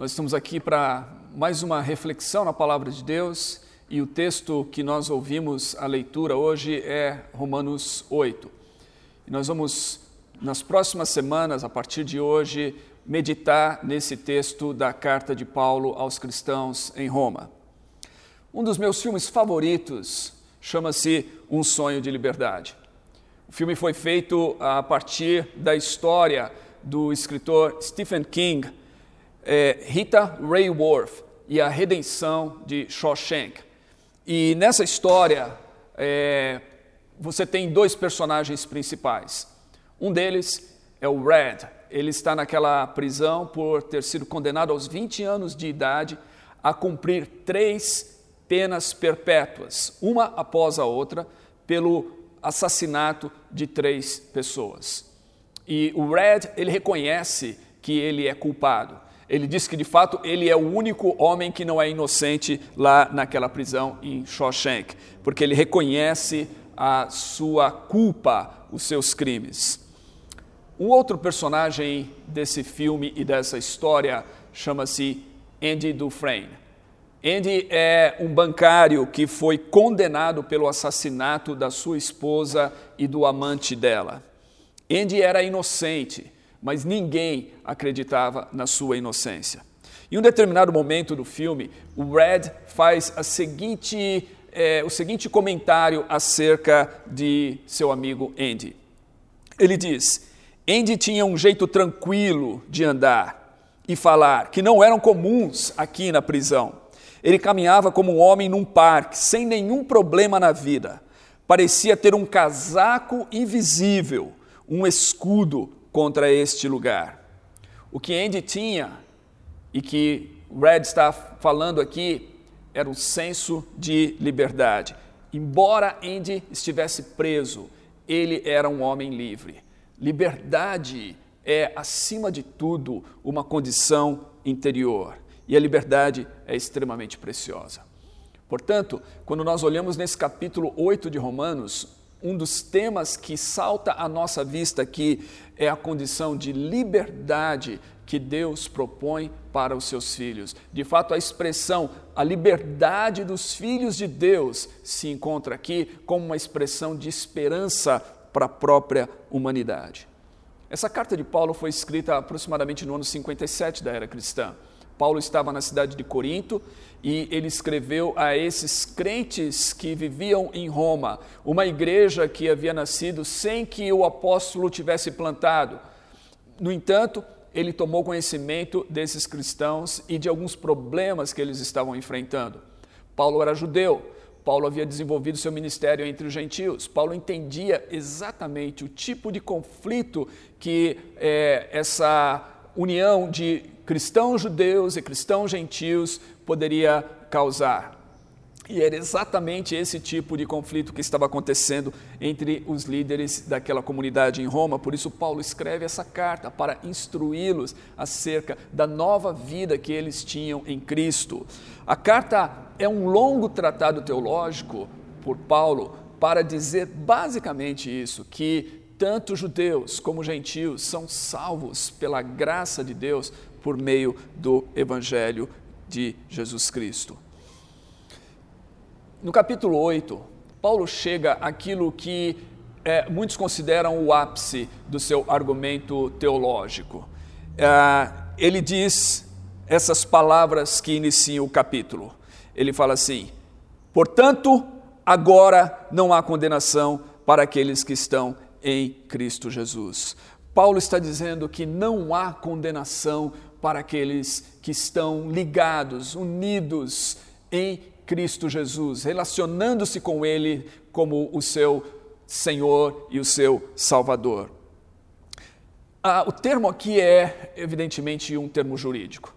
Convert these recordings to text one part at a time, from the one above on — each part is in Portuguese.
Nós estamos aqui para mais uma reflexão na palavra de Deus e o texto que nós ouvimos a leitura hoje é Romanos 8. E nós vamos, nas próximas semanas, a partir de hoje, meditar nesse texto da carta de Paulo aos cristãos em Roma. Um dos meus filmes favoritos chama-se Um Sonho de Liberdade. O filme foi feito a partir da história do escritor Stephen King é, Rita Rayworth e a redenção de Shawshank. E nessa história, é, você tem dois personagens principais. Um deles é o Red. Ele está naquela prisão por ter sido condenado aos 20 anos de idade a cumprir três penas perpétuas, uma após a outra, pelo assassinato de três pessoas. E o Red, ele reconhece que ele é culpado ele diz que de fato ele é o único homem que não é inocente lá naquela prisão em Shawshank, porque ele reconhece a sua culpa, os seus crimes. Um outro personagem desse filme e dessa história chama-se Andy Dufresne. Andy é um bancário que foi condenado pelo assassinato da sua esposa e do amante dela. Andy era inocente mas ninguém acreditava na sua inocência. Em um determinado momento do filme, o Red faz seguinte, é, o seguinte comentário acerca de seu amigo Andy. Ele diz: Andy tinha um jeito tranquilo de andar e falar que não eram comuns aqui na prisão. Ele caminhava como um homem num parque, sem nenhum problema na vida. Parecia ter um casaco invisível, um escudo contra este lugar. O que Andy tinha e que Red está falando aqui era um senso de liberdade. Embora Andy estivesse preso, ele era um homem livre. Liberdade é, acima de tudo, uma condição interior. E a liberdade é extremamente preciosa. Portanto, quando nós olhamos nesse capítulo 8 de Romanos, um dos temas que salta à nossa vista aqui é a condição de liberdade que Deus propõe para os seus filhos. De fato, a expressão a liberdade dos filhos de Deus se encontra aqui como uma expressão de esperança para a própria humanidade. Essa carta de Paulo foi escrita aproximadamente no ano 57 da era cristã. Paulo estava na cidade de Corinto e ele escreveu a esses crentes que viviam em Roma, uma igreja que havia nascido sem que o apóstolo tivesse plantado. No entanto, ele tomou conhecimento desses cristãos e de alguns problemas que eles estavam enfrentando. Paulo era judeu, Paulo havia desenvolvido seu ministério entre os gentios. Paulo entendia exatamente o tipo de conflito que é, essa união de cristãos judeus e cristãos gentios poderia causar. E era exatamente esse tipo de conflito que estava acontecendo entre os líderes daquela comunidade em Roma. Por isso, Paulo escreve essa carta para instruí-los acerca da nova vida que eles tinham em Cristo. A carta é um longo tratado teológico por Paulo para dizer basicamente isso: que tanto judeus como gentios são salvos pela graça de Deus por meio do Evangelho de Jesus Cristo. No capítulo 8, Paulo chega àquilo que é, muitos consideram o ápice do seu argumento teológico. É, ele diz essas palavras que iniciam o capítulo. Ele fala assim: Portanto, agora não há condenação para aqueles que estão em Cristo Jesus. Paulo está dizendo que não há condenação para aqueles que estão ligados, unidos em Cristo Jesus, relacionando-se com Ele como o seu Senhor e o seu Salvador. Ah, o termo aqui é, evidentemente, um termo jurídico.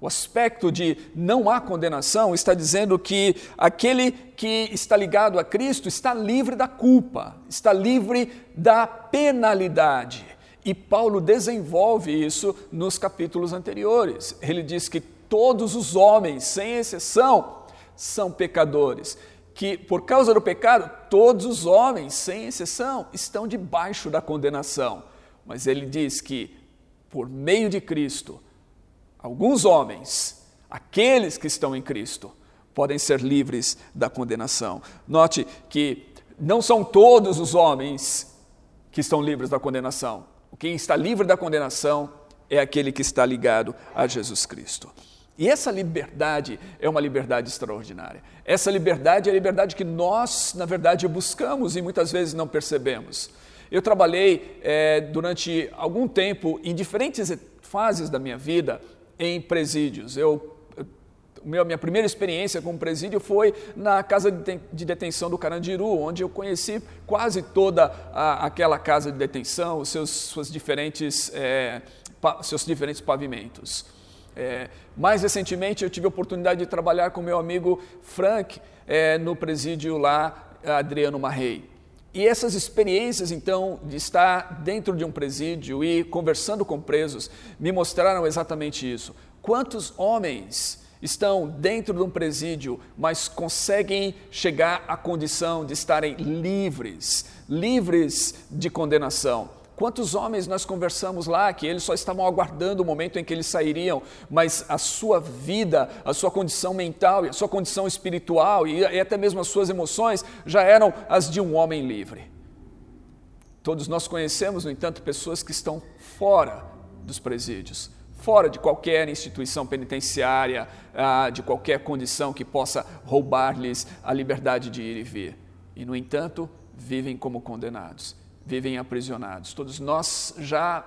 O aspecto de não há condenação está dizendo que aquele que está ligado a Cristo está livre da culpa, está livre da penalidade. E Paulo desenvolve isso nos capítulos anteriores. Ele diz que todos os homens, sem exceção, são pecadores. Que por causa do pecado, todos os homens, sem exceção, estão debaixo da condenação. Mas ele diz que por meio de Cristo, alguns homens, aqueles que estão em Cristo, podem ser livres da condenação. Note que não são todos os homens que estão livres da condenação. Quem está livre da condenação é aquele que está ligado a Jesus Cristo. E essa liberdade é uma liberdade extraordinária. Essa liberdade é a liberdade que nós, na verdade, buscamos e muitas vezes não percebemos. Eu trabalhei é, durante algum tempo em diferentes fases da minha vida em presídios. Eu minha primeira experiência com presídio foi na casa de detenção do Carandiru, onde eu conheci quase toda a, aquela casa de detenção, os seus, suas diferentes, é, pa, seus diferentes pavimentos. É, mais recentemente, eu tive a oportunidade de trabalhar com meu amigo Frank é, no presídio lá, Adriano Marrei. E essas experiências, então, de estar dentro de um presídio e conversando com presos, me mostraram exatamente isso. Quantos homens estão dentro de um presídio, mas conseguem chegar à condição de estarem livres, livres de condenação? Quantos homens nós conversamos lá que eles só estavam aguardando o momento em que eles sairiam, mas a sua vida, a sua condição mental, a sua condição espiritual e até mesmo as suas emoções já eram as de um homem livre. Todos nós conhecemos, no entanto, pessoas que estão fora dos presídios, fora de qualquer instituição penitenciária, ah, de qualquer condição que possa roubar-lhes a liberdade de ir e vir. E, no entanto, vivem como condenados vivem aprisionados. Todos nós já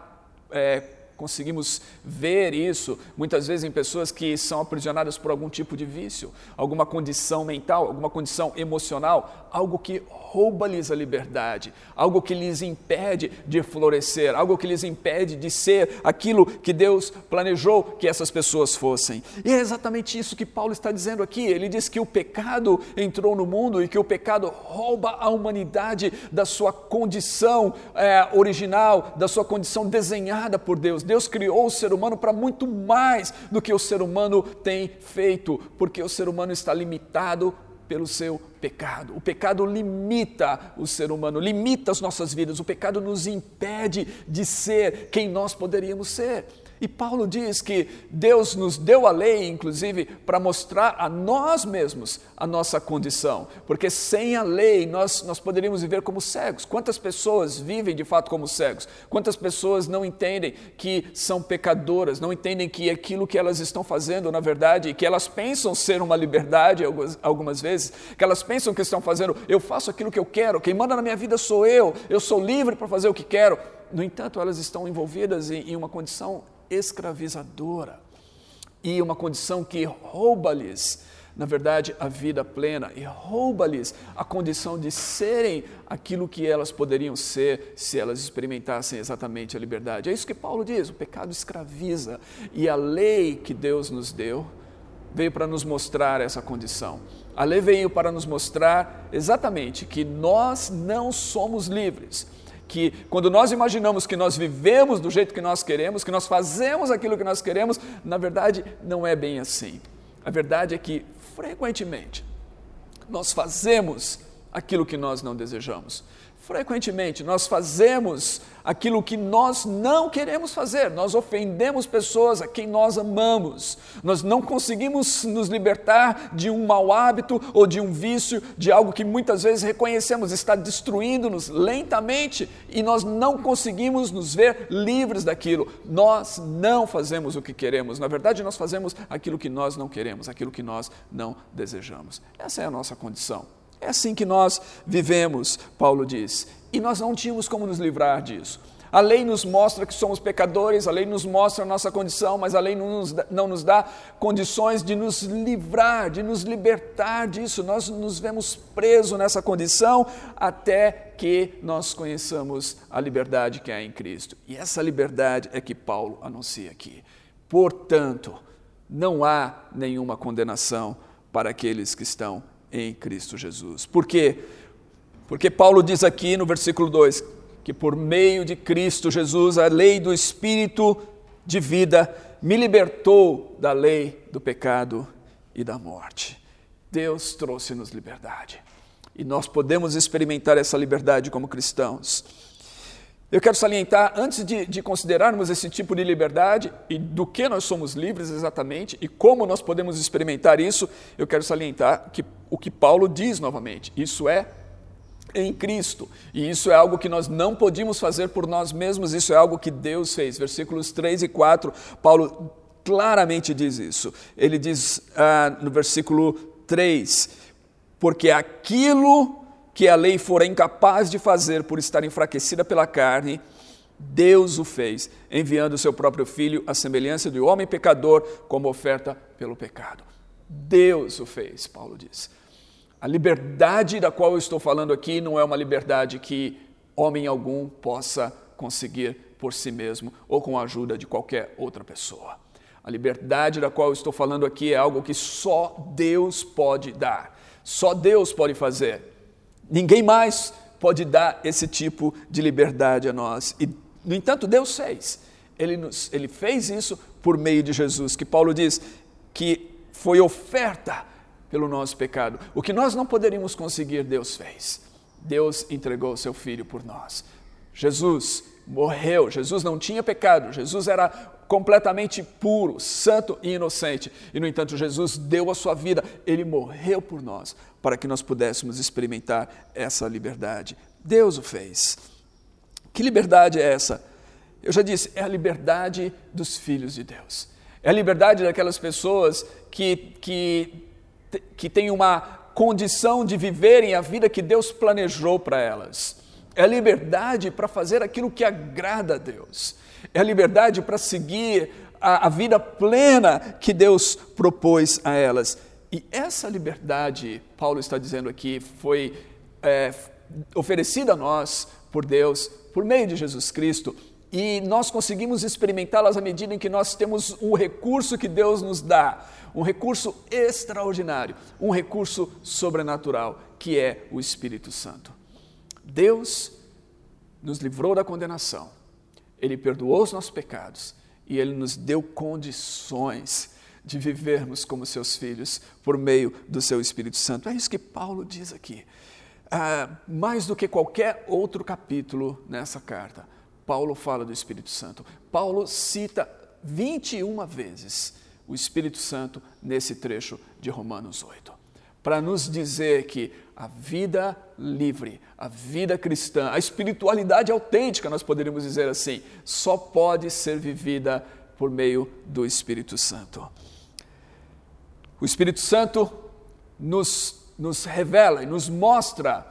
é, conseguimos ver isso muitas vezes em pessoas que são aprisionadas por algum tipo de vício, alguma condição mental, alguma condição emocional, algo que rouba-lhes a liberdade, algo que lhes impede de florescer, algo que lhes impede de ser aquilo que Deus planejou que essas pessoas fossem. E é exatamente isso que Paulo está dizendo aqui. Ele diz que o pecado entrou no mundo e que o pecado rouba a humanidade da sua condição é, original, da sua condição desenhada por Deus. Deus criou o ser humano para muito mais do que o ser humano tem feito, porque o ser humano está limitado pelo seu pecado. O pecado limita o ser humano, limita as nossas vidas. O pecado nos impede de ser quem nós poderíamos ser. E Paulo diz que Deus nos deu a lei, inclusive, para mostrar a nós mesmos a nossa condição, porque sem a lei nós, nós poderíamos viver como cegos. Quantas pessoas vivem de fato como cegos? Quantas pessoas não entendem que são pecadoras, não entendem que aquilo que elas estão fazendo, na verdade, que elas pensam ser uma liberdade algumas, algumas vezes, que elas pensam que estão fazendo, eu faço aquilo que eu quero, quem manda na minha vida sou eu, eu sou livre para fazer o que quero. No entanto, elas estão envolvidas em, em uma condição escravizadora e uma condição que rouba-lhes, na verdade, a vida plena e rouba-lhes a condição de serem aquilo que elas poderiam ser se elas experimentassem exatamente a liberdade. É isso que Paulo diz: o pecado escraviza e a lei que Deus nos deu veio para nos mostrar essa condição. A lei veio para nos mostrar exatamente que nós não somos livres que quando nós imaginamos que nós vivemos do jeito que nós queremos, que nós fazemos aquilo que nós queremos, na verdade não é bem assim. A verdade é que frequentemente nós fazemos aquilo que nós não desejamos. Frequentemente nós fazemos aquilo que nós não queremos fazer, nós ofendemos pessoas a quem nós amamos, nós não conseguimos nos libertar de um mau hábito ou de um vício, de algo que muitas vezes reconhecemos está destruindo-nos lentamente e nós não conseguimos nos ver livres daquilo. Nós não fazemos o que queremos, na verdade, nós fazemos aquilo que nós não queremos, aquilo que nós não desejamos. Essa é a nossa condição. É assim que nós vivemos, Paulo diz. E nós não tínhamos como nos livrar disso. A lei nos mostra que somos pecadores, a lei nos mostra a nossa condição, mas a lei não nos, dá, não nos dá condições de nos livrar, de nos libertar disso. Nós nos vemos presos nessa condição até que nós conheçamos a liberdade que há em Cristo. E essa liberdade é que Paulo anuncia aqui. Portanto, não há nenhuma condenação para aqueles que estão em Cristo Jesus. Por quê? Porque Paulo diz aqui no versículo 2 que por meio de Cristo Jesus, a lei do Espírito de vida me libertou da lei do pecado e da morte. Deus trouxe-nos liberdade. E nós podemos experimentar essa liberdade como cristãos. Eu quero salientar, antes de, de, considerarmos esse tipo de liberdade e do que nós somos livres exatamente e como nós podemos experimentar isso, eu quero salientar que, o que Paulo diz novamente: isso é em Cristo. E isso é algo que nós não podíamos fazer por nós mesmos, isso é algo que Deus fez. Versículos 3 e 4, Paulo claramente diz isso. Ele diz ah, no versículo 3: Porque aquilo que a lei fora incapaz de fazer por estar enfraquecida pela carne, Deus o fez, enviando o seu próprio filho à semelhança do homem pecador como oferta pelo pecado. Deus o fez, Paulo diz. A liberdade da qual eu estou falando aqui não é uma liberdade que homem algum possa conseguir por si mesmo ou com a ajuda de qualquer outra pessoa. A liberdade da qual eu estou falando aqui é algo que só Deus pode dar, só Deus pode fazer. Ninguém mais pode dar esse tipo de liberdade a nós. E, no entanto, Deus fez. Ele, nos, ele fez isso por meio de Jesus, que Paulo diz que foi oferta pelo nosso pecado. O que nós não poderíamos conseguir, Deus fez. Deus entregou seu filho por nós. Jesus morreu, Jesus não tinha pecado, Jesus era completamente puro, santo e inocente. E, no entanto, Jesus deu a sua vida, ele morreu por nós, para que nós pudéssemos experimentar essa liberdade. Deus o fez. Que liberdade é essa? Eu já disse, é a liberdade dos filhos de Deus. É a liberdade daquelas pessoas que, que, que têm uma condição de viverem a vida que Deus planejou para elas. É a liberdade para fazer aquilo que agrada a Deus é a liberdade para seguir a, a vida plena que Deus propôs a elas. E essa liberdade, Paulo está dizendo aqui, foi é, oferecida a nós por Deus, por meio de Jesus Cristo, e nós conseguimos experimentá-las à medida em que nós temos um recurso que Deus nos dá, um recurso extraordinário, um recurso sobrenatural, que é o Espírito Santo. Deus nos livrou da condenação ele perdoou os nossos pecados e Ele nos deu condições de vivermos como seus filhos por meio do seu Espírito Santo. É isso que Paulo diz aqui. Ah, mais do que qualquer outro capítulo nessa carta, Paulo fala do Espírito Santo. Paulo cita 21 vezes o Espírito Santo nesse trecho de Romanos 8, para nos dizer que a vida livre, a vida cristã, a espiritualidade autêntica, nós poderíamos dizer assim, só pode ser vivida por meio do Espírito Santo. O Espírito Santo nos, nos revela e nos mostra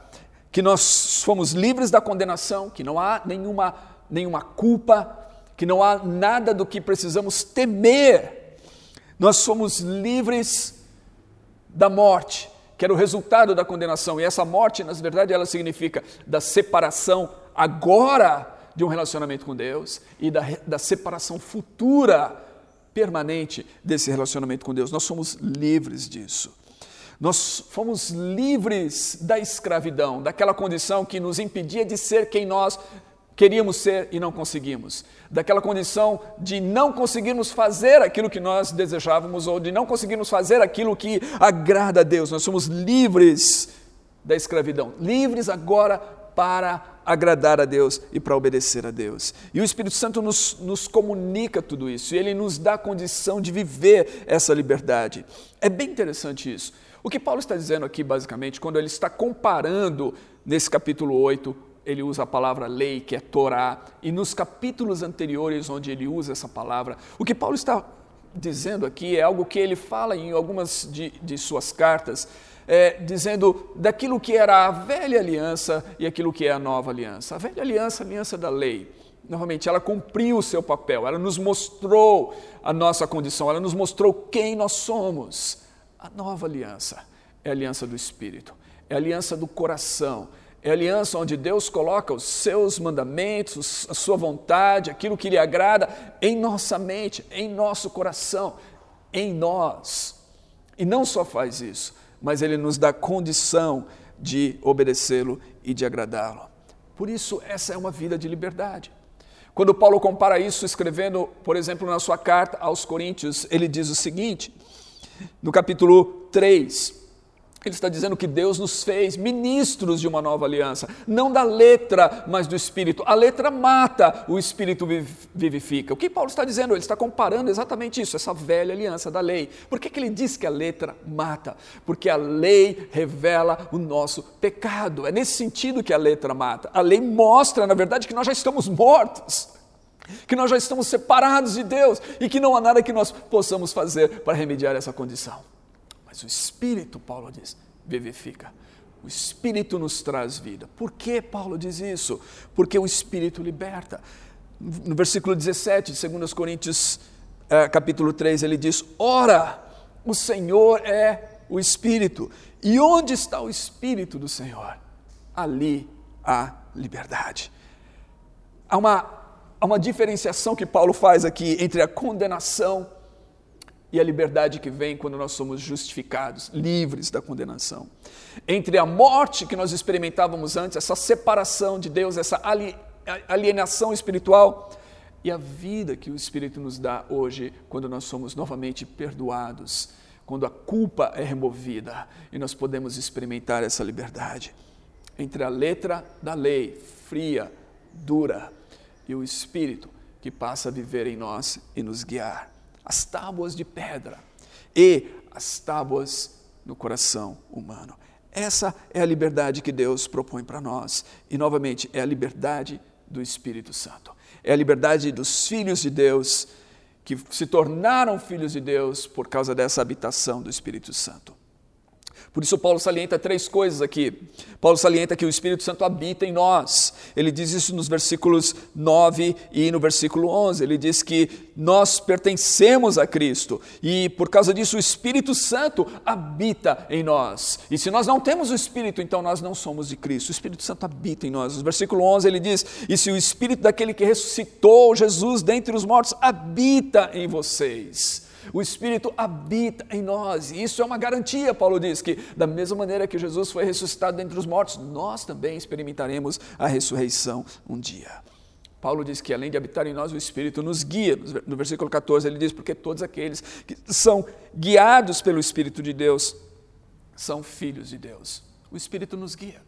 que nós fomos livres da condenação, que não há nenhuma, nenhuma culpa, que não há nada do que precisamos temer. Nós somos livres da morte, que era o resultado da condenação. E essa morte, na verdade, ela significa da separação agora de um relacionamento com Deus e da, da separação futura, permanente desse relacionamento com Deus. Nós somos livres disso. Nós fomos livres da escravidão, daquela condição que nos impedia de ser quem nós queríamos ser e não conseguimos, daquela condição de não conseguirmos fazer aquilo que nós desejávamos ou de não conseguirmos fazer aquilo que agrada a Deus. Nós somos livres da escravidão, livres agora para agradar a Deus e para obedecer a Deus. E o Espírito Santo nos, nos comunica tudo isso, e ele nos dá a condição de viver essa liberdade. É bem interessante isso. O que Paulo está dizendo aqui, basicamente, quando ele está comparando nesse capítulo 8 ele usa a palavra lei, que é Torá, e nos capítulos anteriores, onde ele usa essa palavra, o que Paulo está dizendo aqui é algo que ele fala em algumas de, de suas cartas, é, dizendo daquilo que era a velha aliança e aquilo que é a nova aliança. A velha aliança, a aliança da lei, novamente, ela cumpriu o seu papel, ela nos mostrou a nossa condição, ela nos mostrou quem nós somos. A nova aliança é a aliança do Espírito, é a aliança do coração, é aliança onde Deus coloca os seus mandamentos, a sua vontade, aquilo que lhe agrada em nossa mente, em nosso coração, em nós. E não só faz isso, mas ele nos dá condição de obedecê-lo e de agradá-lo. Por isso, essa é uma vida de liberdade. Quando Paulo compara isso, escrevendo, por exemplo, na sua carta aos Coríntios, ele diz o seguinte, no capítulo 3, Ele está dizendo que Deus nos fez ministros de uma nova aliança, não da letra, mas do Espírito. A letra mata, o Espírito vivifica. O que Paulo está dizendo? Ele está comparando exatamente isso, essa velha aliança da lei. Por que, que ele diz que a letra mata? Porque a lei revela o nosso pecado. É nesse sentido que a letra mata. A lei mostra, na verdade, que nós já estamos mortos que nós já estamos separados de Deus e que não há nada que nós possamos fazer para remediar essa condição. Mas o Espírito, Paulo diz, vivifica. O Espírito nos traz vida. Por que Paulo diz isso? Porque o Espírito liberta. No versículo 17 de 2 Coríntios, eh, capítulo 3, ele diz: Ora, o Senhor é o Espírito. E onde está o Espírito do Senhor? Ali há liberdade. Há uma, há uma diferenciação que Paulo faz aqui entre a condenação e a liberdade que vem quando nós somos justificados, livres da condenação. Entre a morte que nós experimentávamos antes, essa separação de Deus, essa alienação espiritual, e a vida que o Espírito nos dá hoje, quando nós somos novamente perdoados, quando a culpa é removida e nós podemos experimentar essa liberdade. Entre a letra da lei, fria, dura, e o Espírito que passa a viver em nós e nos guiar as tábuas de pedra e as tábuas no coração humano. Essa é a liberdade que Deus propõe para nós. E, novamente, é a liberdade do Espírito Santo. É a liberdade dos filhos de Deus que se tornaram filhos de Deus por causa dessa habitação do Espírito Santo. Por isso, Paulo salienta três coisas aqui. Paulo salienta que o Espírito Santo habita em nós. Ele diz isso nos versículos 9 e no versículo 11. Ele diz que nós pertencemos a Cristo e, por causa disso, o Espírito Santo habita em nós. E se nós não temos o Espírito, então nós não somos de Cristo. O Espírito Santo habita em nós. No versículo 11 ele diz: E se o Espírito daquele que ressuscitou Jesus dentre os mortos habita em vocês. O Espírito habita em nós, e isso é uma garantia, Paulo diz, que da mesma maneira que Jesus foi ressuscitado dentre os mortos, nós também experimentaremos a ressurreição um dia. Paulo diz que além de habitar em nós, o Espírito nos guia. No versículo 14 ele diz: Porque todos aqueles que são guiados pelo Espírito de Deus são filhos de Deus. O Espírito nos guia.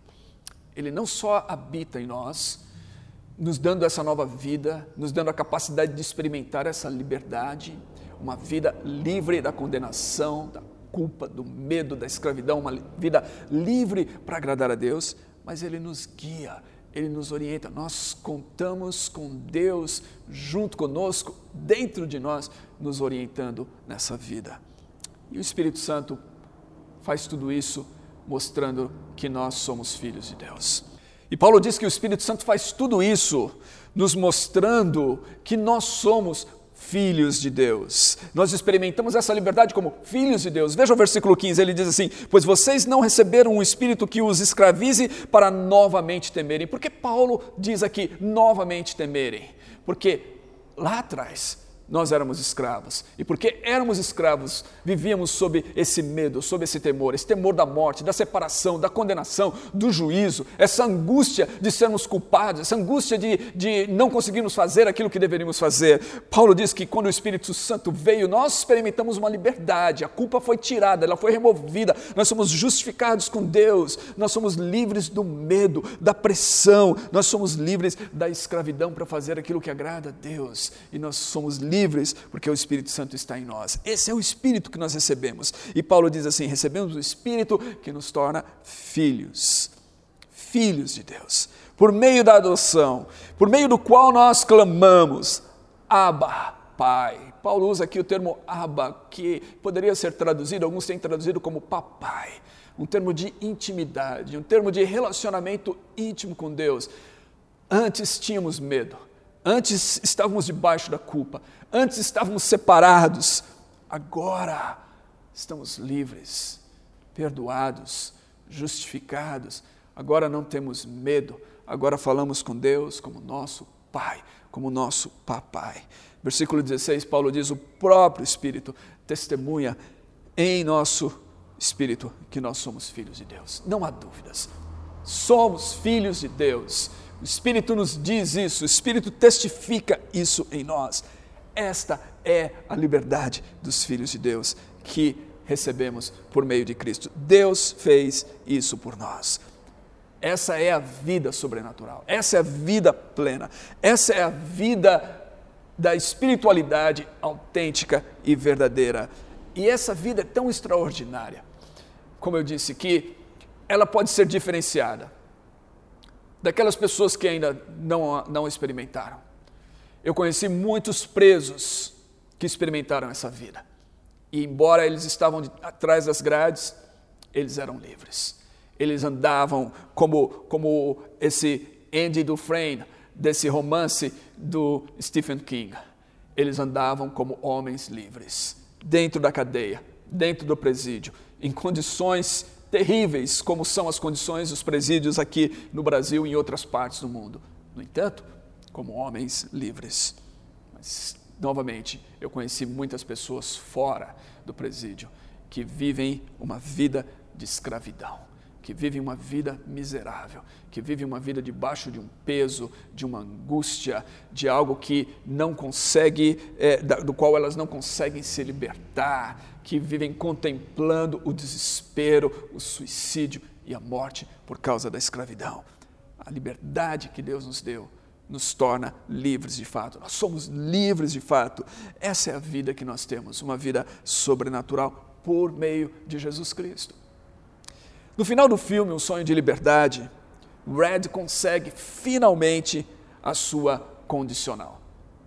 Ele não só habita em nós, nos dando essa nova vida, nos dando a capacidade de experimentar essa liberdade, uma vida livre da condenação, da culpa, do medo, da escravidão, uma vida livre para agradar a Deus, mas Ele nos guia, Ele nos orienta. Nós contamos com Deus junto conosco, dentro de nós, nos orientando nessa vida. E o Espírito Santo faz tudo isso mostrando que nós somos filhos de Deus. E Paulo diz que o Espírito Santo faz tudo isso nos mostrando que nós somos filhos de Deus. Nós experimentamos essa liberdade como filhos de Deus. Veja o versículo 15, ele diz assim: Pois vocês não receberam um espírito que os escravize para novamente temerem. Por que Paulo diz aqui novamente temerem? Porque lá atrás, nós éramos escravos. E porque éramos escravos, vivíamos sob esse medo, sob esse temor, esse temor da morte, da separação, da condenação, do juízo, essa angústia de sermos culpados, essa angústia de, de não conseguirmos fazer aquilo que deveríamos fazer. Paulo diz que quando o Espírito Santo veio, nós experimentamos uma liberdade, a culpa foi tirada, ela foi removida, nós somos justificados com Deus, nós somos livres do medo, da pressão, nós somos livres da escravidão para fazer aquilo que agrada a Deus, e nós somos livres livres, porque o Espírito Santo está em nós. Esse é o Espírito que nós recebemos. E Paulo diz assim: recebemos o Espírito que nos torna filhos, filhos de Deus, por meio da adoção, por meio do qual nós clamamos, Abba, Pai. Paulo usa aqui o termo Abba, que poderia ser traduzido, alguns têm traduzido como papai, um termo de intimidade, um termo de relacionamento íntimo com Deus. Antes tínhamos medo, Antes estávamos debaixo da culpa, antes estávamos separados, agora estamos livres, perdoados, justificados. Agora não temos medo, agora falamos com Deus como nosso Pai, como nosso Papai. Versículo 16, Paulo diz: O próprio Espírito testemunha em nosso espírito que nós somos filhos de Deus. Não há dúvidas. Somos filhos de Deus o Espírito nos diz isso, o Espírito testifica isso em nós. Esta é a liberdade dos filhos de Deus, que recebemos por meio de Cristo. Deus fez isso por nós. Essa é a vida sobrenatural, essa é a vida plena, essa é a vida da espiritualidade autêntica e verdadeira. E essa vida é tão extraordinária, como eu disse, que ela pode ser diferenciada daquelas pessoas que ainda não, não experimentaram. Eu conheci muitos presos que experimentaram essa vida. E embora eles estavam de, atrás das grades, eles eram livres. Eles andavam como, como esse Andy Dufresne, desse romance do Stephen King. Eles andavam como homens livres, dentro da cadeia, dentro do presídio, em condições terríveis, como são as condições dos presídios aqui no Brasil e em outras partes do mundo. No entanto, como homens livres. Mas, novamente, eu conheci muitas pessoas fora do presídio que vivem uma vida de escravidão que vivem uma vida miserável, que vivem uma vida debaixo de um peso, de uma angústia, de algo que não consegue, é, do qual elas não conseguem se libertar, que vivem contemplando o desespero, o suicídio e a morte por causa da escravidão. A liberdade que Deus nos deu nos torna livres de fato. Nós somos livres de fato. Essa é a vida que nós temos, uma vida sobrenatural por meio de Jesus Cristo. No final do filme, Um Sonho de Liberdade, Red consegue finalmente a sua condicional.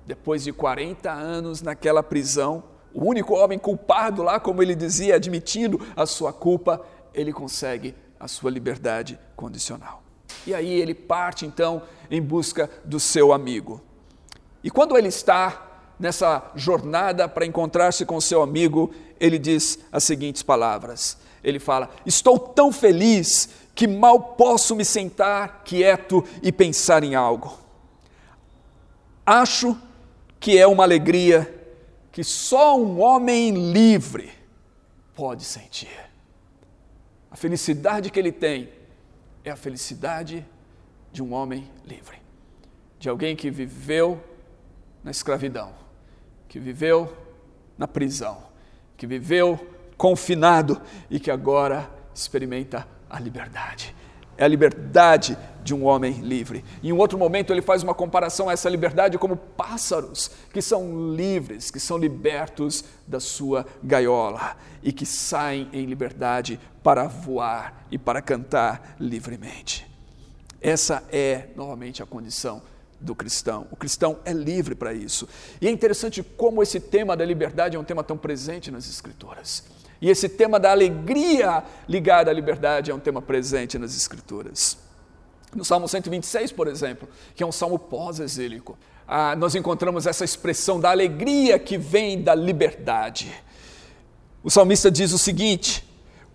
Depois de 40 anos naquela prisão, o único homem culpado lá, como ele dizia, admitindo a sua culpa, ele consegue a sua liberdade condicional. E aí ele parte então em busca do seu amigo. E quando ele está nessa jornada para encontrar-se com seu amigo, ele diz as seguintes palavras: ele fala: Estou tão feliz que mal posso me sentar quieto e pensar em algo. Acho que é uma alegria que só um homem livre pode sentir. A felicidade que ele tem é a felicidade de um homem livre, de alguém que viveu na escravidão, que viveu na prisão, que viveu confinado e que agora experimenta a liberdade. É a liberdade de um homem livre. Em um outro momento, ele faz uma comparação a essa liberdade como pássaros que são livres, que são libertos da sua gaiola e que saem em liberdade para voar e para cantar livremente. Essa é, novamente, a condição do cristão. O cristão é livre para isso. E é interessante como esse tema da liberdade é um tema tão presente nas Escrituras. E esse tema da alegria ligada à liberdade é um tema presente nas Escrituras. No Salmo 126, por exemplo, que é um salmo pós-exílico, ah, nós encontramos essa expressão da alegria que vem da liberdade. O salmista diz o seguinte: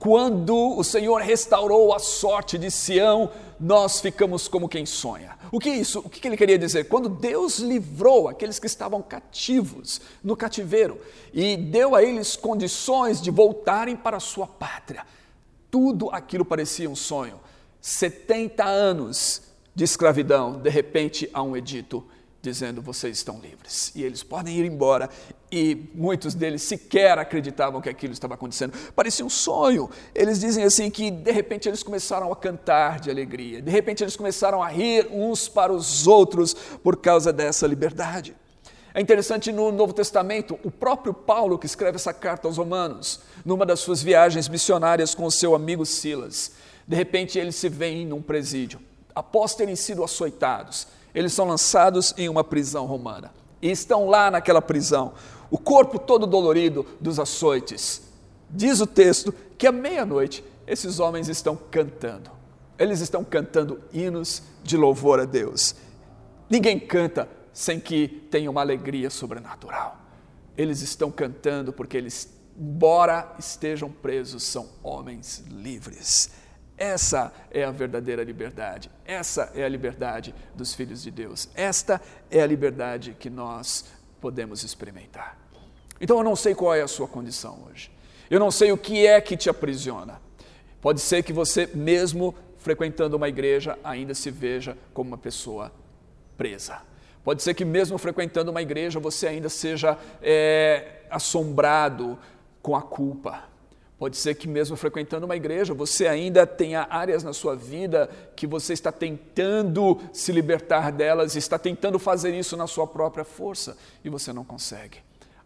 quando o Senhor restaurou a sorte de Sião, nós ficamos como quem sonha. O que é isso? O que ele queria dizer? Quando Deus livrou aqueles que estavam cativos no cativeiro e deu a eles condições de voltarem para a sua pátria, tudo aquilo parecia um sonho. 70 anos de escravidão, de repente há um edito dizendo: vocês estão livres e eles podem ir embora. E muitos deles sequer acreditavam que aquilo estava acontecendo. Parecia um sonho. Eles dizem assim que de repente eles começaram a cantar de alegria, de repente eles começaram a rir uns para os outros por causa dessa liberdade. É interessante no Novo Testamento, o próprio Paulo que escreve essa carta aos Romanos, numa das suas viagens missionárias com o seu amigo Silas, de repente eles se veem num presídio, após terem sido açoitados eles são lançados em uma prisão romana. E estão lá naquela prisão, o corpo todo dolorido dos açoites. Diz o texto que à meia-noite esses homens estão cantando. Eles estão cantando hinos de louvor a Deus. Ninguém canta sem que tenha uma alegria sobrenatural. Eles estão cantando porque eles, embora estejam presos, são homens livres. Essa é a verdadeira liberdade. Essa é a liberdade dos filhos de Deus. Esta é a liberdade que nós podemos experimentar. Então eu não sei qual é a sua condição hoje. Eu não sei o que é que te aprisiona. Pode ser que você, mesmo frequentando uma igreja, ainda se veja como uma pessoa presa. Pode ser que, mesmo frequentando uma igreja, você ainda seja é, assombrado com a culpa Pode ser que, mesmo frequentando uma igreja, você ainda tenha áreas na sua vida que você está tentando se libertar delas, está tentando fazer isso na sua própria força e você não consegue.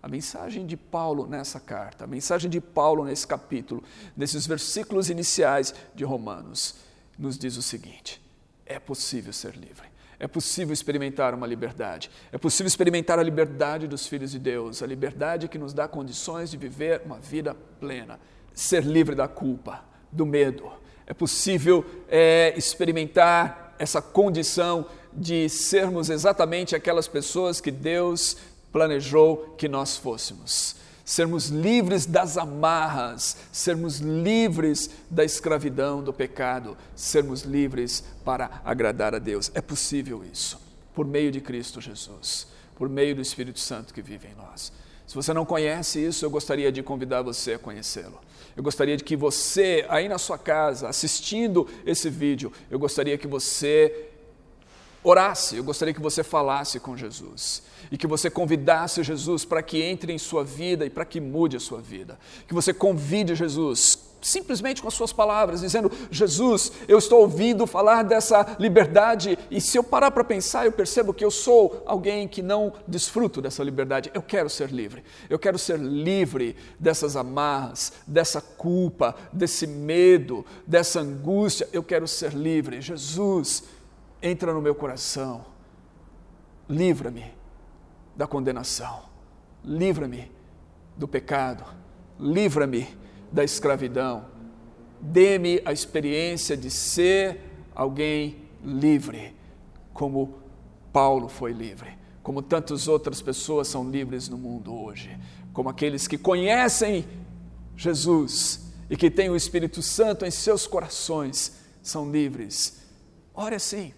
A mensagem de Paulo nessa carta, a mensagem de Paulo nesse capítulo, nesses versículos iniciais de Romanos, nos diz o seguinte: é possível ser livre. É possível experimentar uma liberdade. É possível experimentar a liberdade dos filhos de Deus, a liberdade que nos dá condições de viver uma vida plena ser livre da culpa, do medo. É possível é, experimentar essa condição de sermos exatamente aquelas pessoas que Deus planejou que nós fôssemos. Sermos livres das amarras, sermos livres da escravidão, do pecado, sermos livres para agradar a Deus. É possível isso, por meio de Cristo Jesus, por meio do Espírito Santo que vive em nós. Se você não conhece isso, eu gostaria de convidar você a conhecê-lo. Eu gostaria de que você, aí na sua casa, assistindo esse vídeo, eu gostaria que você orasse, eu gostaria que você falasse com Jesus e que você convidasse Jesus para que entre em sua vida e para que mude a sua vida. Que você convide Jesus simplesmente com as suas palavras, dizendo: Jesus, eu estou ouvindo falar dessa liberdade, e se eu parar para pensar, eu percebo que eu sou alguém que não desfruto dessa liberdade. Eu quero ser livre, eu quero ser livre dessas amarras, dessa culpa, desse medo, dessa angústia. Eu quero ser livre. Jesus, entra no meu coração, livra-me da condenação, livra-me do pecado, livra-me da escravidão. Dê-me a experiência de ser alguém livre, como Paulo foi livre, como tantas outras pessoas são livres no mundo hoje, como aqueles que conhecem Jesus e que têm o Espírito Santo em seus corações são livres. Ore assim,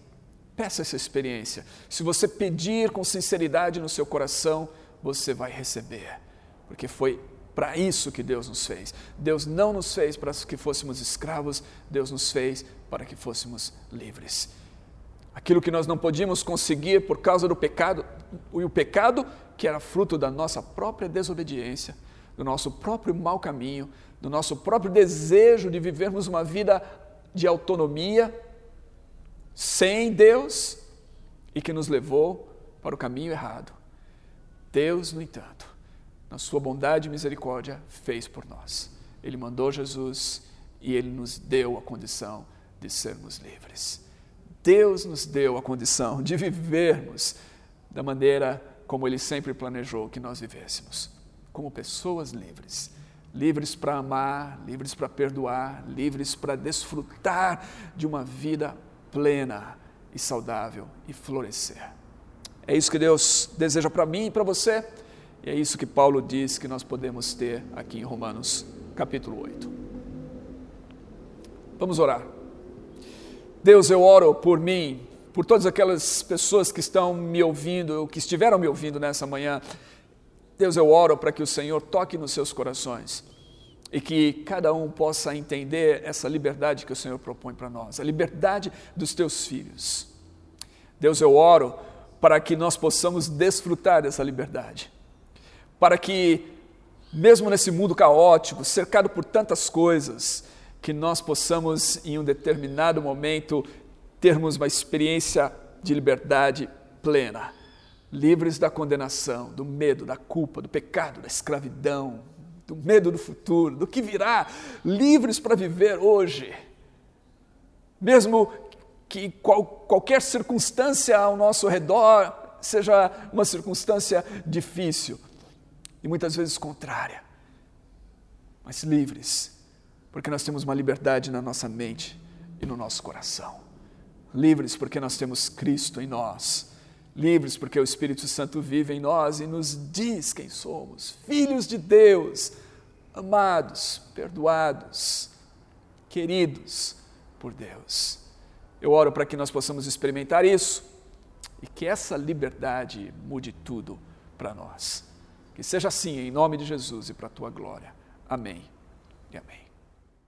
peça essa experiência. Se você pedir com sinceridade no seu coração, você vai receber, porque foi para isso que Deus nos fez. Deus não nos fez para que fôssemos escravos, Deus nos fez para que fôssemos livres. Aquilo que nós não podíamos conseguir por causa do pecado, e o pecado que era fruto da nossa própria desobediência, do nosso próprio mau caminho, do nosso próprio desejo de vivermos uma vida de autonomia, sem Deus, e que nos levou para o caminho errado. Deus, no entanto, na sua bondade e misericórdia, fez por nós. Ele mandou Jesus e ele nos deu a condição de sermos livres. Deus nos deu a condição de vivermos da maneira como ele sempre planejou que nós vivêssemos, como pessoas livres. Livres para amar, livres para perdoar, livres para desfrutar de uma vida plena e saudável e florescer. É isso que Deus deseja para mim e para você. E é isso que Paulo diz que nós podemos ter aqui em Romanos capítulo 8. Vamos orar. Deus, eu oro por mim, por todas aquelas pessoas que estão me ouvindo, que estiveram me ouvindo nessa manhã. Deus, eu oro para que o Senhor toque nos seus corações e que cada um possa entender essa liberdade que o Senhor propõe para nós, a liberdade dos teus filhos. Deus, eu oro para que nós possamos desfrutar dessa liberdade para que, mesmo nesse mundo caótico, cercado por tantas coisas, que nós possamos, em um determinado momento, termos uma experiência de liberdade plena, livres da condenação, do medo, da culpa, do pecado, da escravidão, do medo do futuro, do que virá, livres para viver hoje. Mesmo que qual, qualquer circunstância ao nosso redor seja uma circunstância difícil, e muitas vezes contrária, mas livres, porque nós temos uma liberdade na nossa mente e no nosso coração. Livres porque nós temos Cristo em nós. Livres porque o Espírito Santo vive em nós e nos diz quem somos, filhos de Deus, amados, perdoados, queridos por Deus. Eu oro para que nós possamos experimentar isso e que essa liberdade mude tudo para nós. Que seja assim, em nome de Jesus e para a tua glória. Amém e amém.